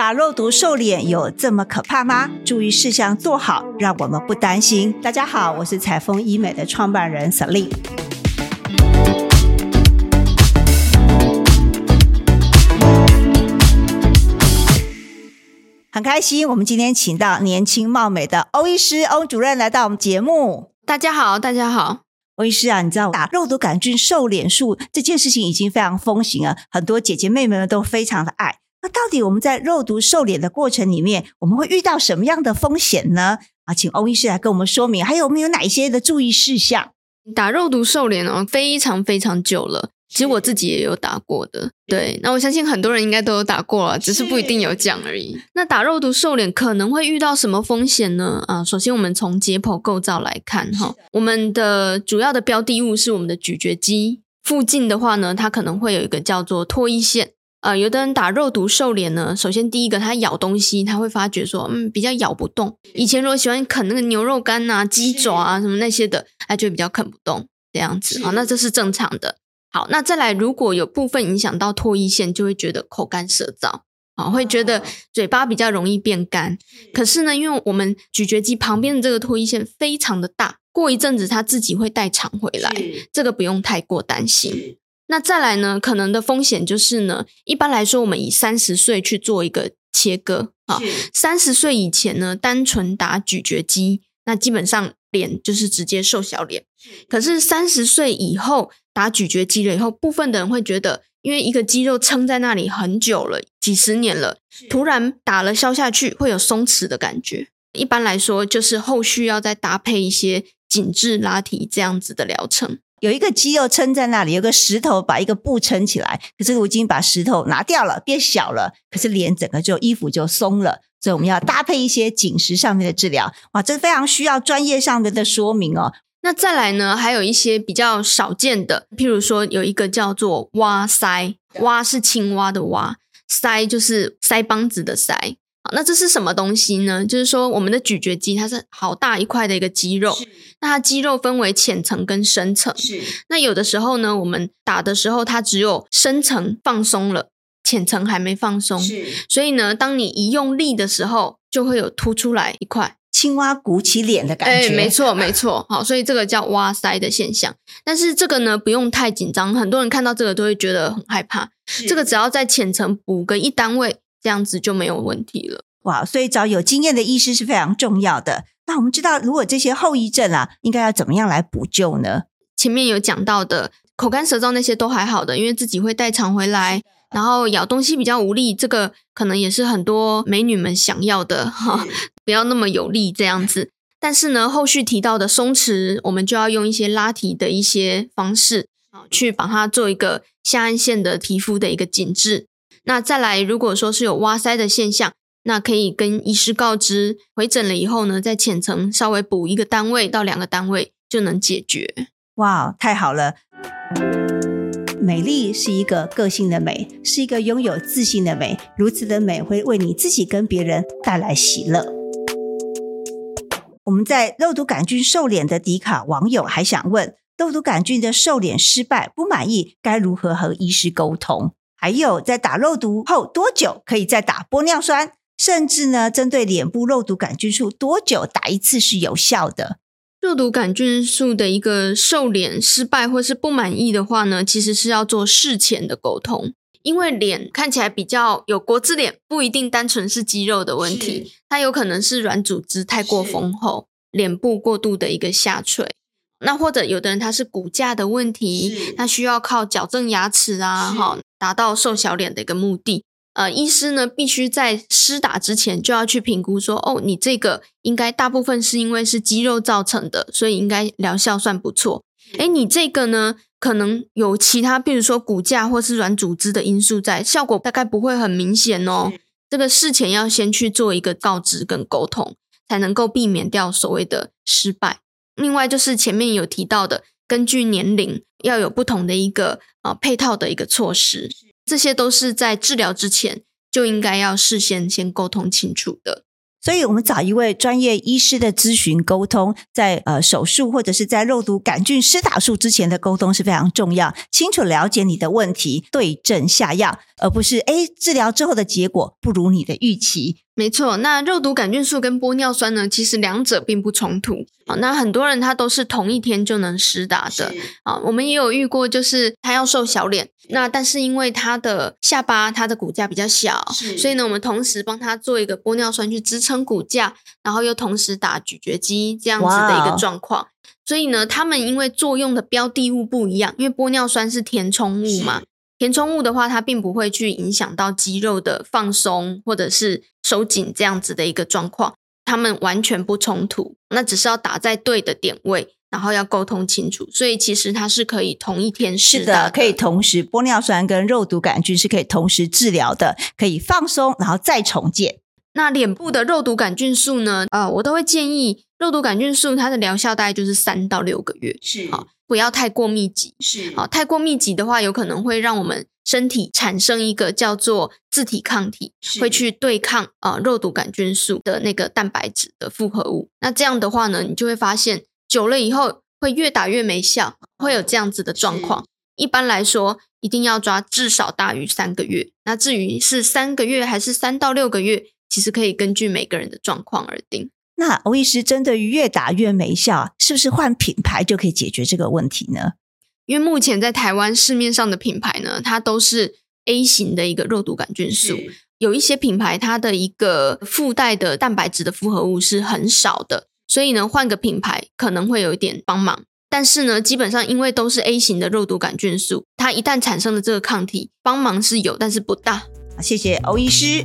打肉毒瘦脸有这么可怕吗？注意事项做好，让我们不担心。大家好，我是彩丰医美的创办人 Celine。很开心，我们今天请到年轻貌美的欧医师、欧主任来到我们节目。大家好，大家好。欧医师啊，你知道打肉毒杆菌瘦脸术这件事情已经非常风行了，很多姐姐妹妹们都非常的爱。那到底我们在肉毒瘦脸的过程里面，我们会遇到什么样的风险呢？啊，请欧医师来跟我们说明，还有没有哪一些的注意事项？打肉毒瘦脸哦，非常非常久了。其实我自己也有打过的，对。那我相信很多人应该都有打过了，只是不一定有讲而已。那打肉毒瘦脸可能会遇到什么风险呢？啊，首先我们从解剖构造来看哈，我们的主要的标的物是我们的咀嚼肌附近的话呢，它可能会有一个叫做唾液腺。呃，有的人打肉毒瘦脸呢，首先第一个他咬东西，他会发觉说，嗯，比较咬不动。以前如果喜欢啃那个牛肉干啊、鸡爪啊什么那些的，他就比较啃不动这样子啊，那这是正常的。好，那再来，如果有部分影响到唾液腺，就会觉得口干舌燥，啊，会觉得嘴巴比较容易变干。可是呢，因为我们咀嚼肌旁边的这个唾液腺非常的大，过一阵子它自己会代偿回来，这个不用太过担心。那再来呢，可能的风险就是呢，一般来说，我们以三十岁去做一个切割，啊，三十岁以前呢，单纯打咀嚼肌，那基本上脸就是直接瘦小脸。可是三十岁以后。打咀嚼肌了以后，部分的人会觉得，因为一个肌肉撑在那里很久了，几十年了，突然打了消下去，会有松弛的感觉。一般来说，就是后续要再搭配一些紧致拉提这样子的疗程。有一个肌肉撑在那里，有个石头把一个布撑起来，可是我已经把石头拿掉了，变小了，可是脸整个就衣服就松了，所以我们要搭配一些紧实上面的治疗。哇，这非常需要专业上面的说明哦。那再来呢？还有一些比较少见的，譬如说有一个叫做蛙腮，蛙是青蛙的蛙，腮就是腮帮子的腮。好，那这是什么东西呢？就是说我们的咀嚼肌它是好大一块的一个肌肉，那它肌肉分为浅层跟深层。是，那有的时候呢，我们打的时候它只有深层放松了，浅层还没放松。是，所以呢，当你一用力的时候，就会有凸出来一块。青蛙鼓起脸的感觉，哎，没错，没错，好，所以这个叫蛙塞的现象。但是这个呢，不用太紧张，很多人看到这个都会觉得很害怕。这个只要在浅层补个一单位，这样子就没有问题了。哇，所以找有经验的医师是非常重要的。那我们知道，如果这些后遗症啊，应该要怎么样来补救呢？前面有讲到的，口干舌燥那些都还好的，因为自己会代偿回来。然后咬东西比较无力，这个可能也是很多美女们想要的哈，不要那么有力这样子。但是呢，后续提到的松弛，我们就要用一些拉提的一些方式啊，去把它做一个下颌线的皮肤的一个紧致。那再来，如果说是有挖腮的现象，那可以跟医师告知，回诊了以后呢，在浅层稍微补一个单位到两个单位就能解决。哇，太好了！美丽是一个个性的美，是一个拥有自信的美。如此的美会为你自己跟别人带来喜乐。我们在肉毒杆菌瘦脸的迪卡网友还想问：肉毒杆菌的瘦脸失败不满意，该如何和医师沟通？还有在打肉毒后多久可以再打玻尿酸？甚至呢，针对脸部肉毒杆菌素多久打一次是有效的？肉毒杆菌素的一个瘦脸失败或是不满意的话呢，其实是要做事前的沟通，因为脸看起来比较有国字脸，不一定单纯是肌肉的问题，它有可能是软组织太过丰厚，脸部过度的一个下垂，那或者有的人他是骨架的问题，他需要靠矫正牙齿啊，哈，达到瘦小脸的一个目的。呃，医师呢必须在施打之前就要去评估，说哦，你这个应该大部分是因为是肌肉造成的，所以应该疗效算不错。哎，你这个呢，可能有其他，比如说骨架或是软组织的因素在，效果大概不会很明显哦。这个事前要先去做一个告知跟沟通，才能够避免掉所谓的失败。另外就是前面有提到的，根据年龄要有不同的一个呃配套的一个措施。这些都是在治疗之前就应该要事先先沟通清楚的。所以，我们找一位专业医师的咨询沟通，在呃手术或者是在肉毒杆菌施打术之前的沟通是非常重要。清楚了解你的问题，对症下药，而不是诶治疗之后的结果不如你的预期。没错，那肉毒杆菌素跟玻尿酸呢，其实两者并不冲突。啊，那很多人他都是同一天就能施打的。啊，我们也有遇过，就是他要瘦小脸，那但是因为他的下巴、他的骨架比较小，所以呢，我们同时帮他做一个玻尿酸去支撑骨架，然后又同时打咀嚼肌这样子的一个状况。所以呢，他们因为作用的标的物不一样，因为玻尿酸是填充物嘛。填充物的话，它并不会去影响到肌肉的放松或者是收紧这样子的一个状况，他们完全不冲突。那只是要打在对的点位，然后要沟通清楚。所以其实它是可以同一天是的，可以同时玻尿酸跟肉毒杆菌是可以同时治疗的，可以放松然后再重建。那脸部的肉毒杆菌素呢？呃，我都会建议肉毒杆菌素它的疗效大概就是三到六个月，是好。不要太过密集，是好，太过密集的话，有可能会让我们身体产生一个叫做自体抗体，会去对抗啊肉毒杆菌素的那个蛋白质的复合物。那这样的话呢，你就会发现久了以后会越打越没效，会有这样子的状况。一般来说，一定要抓至少大于三个月。那至于是三个月还是三到六个月，其实可以根据每个人的状况而定。那欧医师针对于越打越没效，是不是换品牌就可以解决这个问题呢？因为目前在台湾市面上的品牌呢，它都是 A 型的一个肉毒杆菌素，有一些品牌它的一个附带的蛋白质的复合物是很少的，所以呢，换个品牌可能会有一点帮忙。但是呢，基本上因为都是 A 型的肉毒杆菌素，它一旦产生了这个抗体，帮忙是有，但是不大。谢谢欧医师。